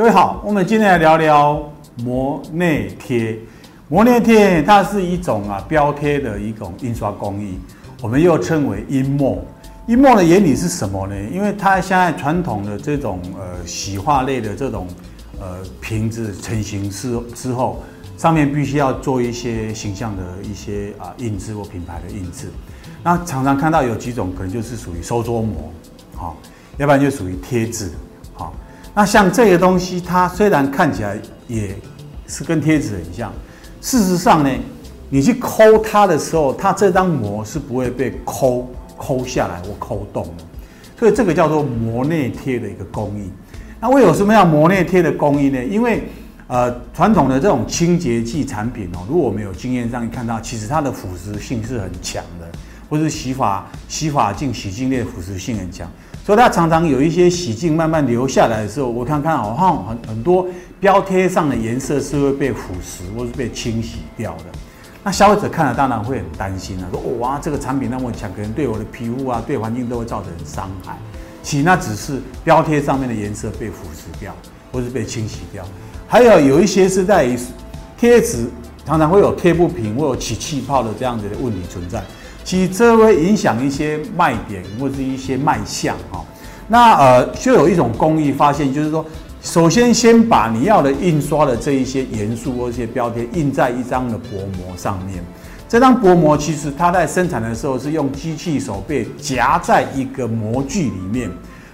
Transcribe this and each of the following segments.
各位好，我们今天来聊聊膜内贴。膜内贴它是一种啊标贴的一种印刷工艺，我们又称为印墨。印墨的原理是什么呢？因为它现在传统的这种呃洗化类的这种呃瓶子成型之之后，上面必须要做一些形象的一些啊印制或品牌的印制。那常常看到有几种可能就是属于收缩膜，好，要不然就属于贴纸，好。那像这个东西，它虽然看起来也是跟贴纸很像，事实上呢，你去抠它的时候，它这张膜是不会被抠抠下来或抠动的，所以这个叫做膜内贴的一个工艺。那为什么要膜内贴的工艺呢？因为呃，传统的这种清洁剂产品哦，如果我们有经验上看到，其实它的腐蚀性是很强的，或是洗发洗发精、洗净液腐蚀性很强。所以它常常有一些洗净慢慢流下来的时候，我看看好像很很多标贴上的颜色是会被腐蚀或是被清洗掉的。那消费者看了当然会很担心啊，说哇这个产品那么强，可能对我的皮肤啊、对环境都会造成伤害。其实那只是标贴上面的颜色被腐蚀掉或是被清洗掉。还有有一些是在于贴纸常常会有贴不平或有起气泡的这样子的问题存在。其实这会影响一些卖点或者是一些卖相哈。那呃，就有一种工艺发现，就是说，首先先把你要的印刷的这一些元素或一些标贴印在一张的薄膜上面。这张薄膜其实它在生产的时候是用机器手背夹在一个模具里面，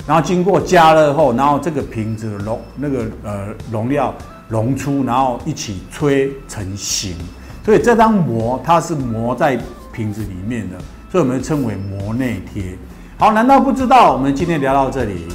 然后经过加热后，然后这个瓶子的容那个呃容料溶出，然后一起吹成型。所以这张膜它是膜在。瓶子里面的，所以我们称为膜内贴。好，难道不知道？我们今天聊到这里。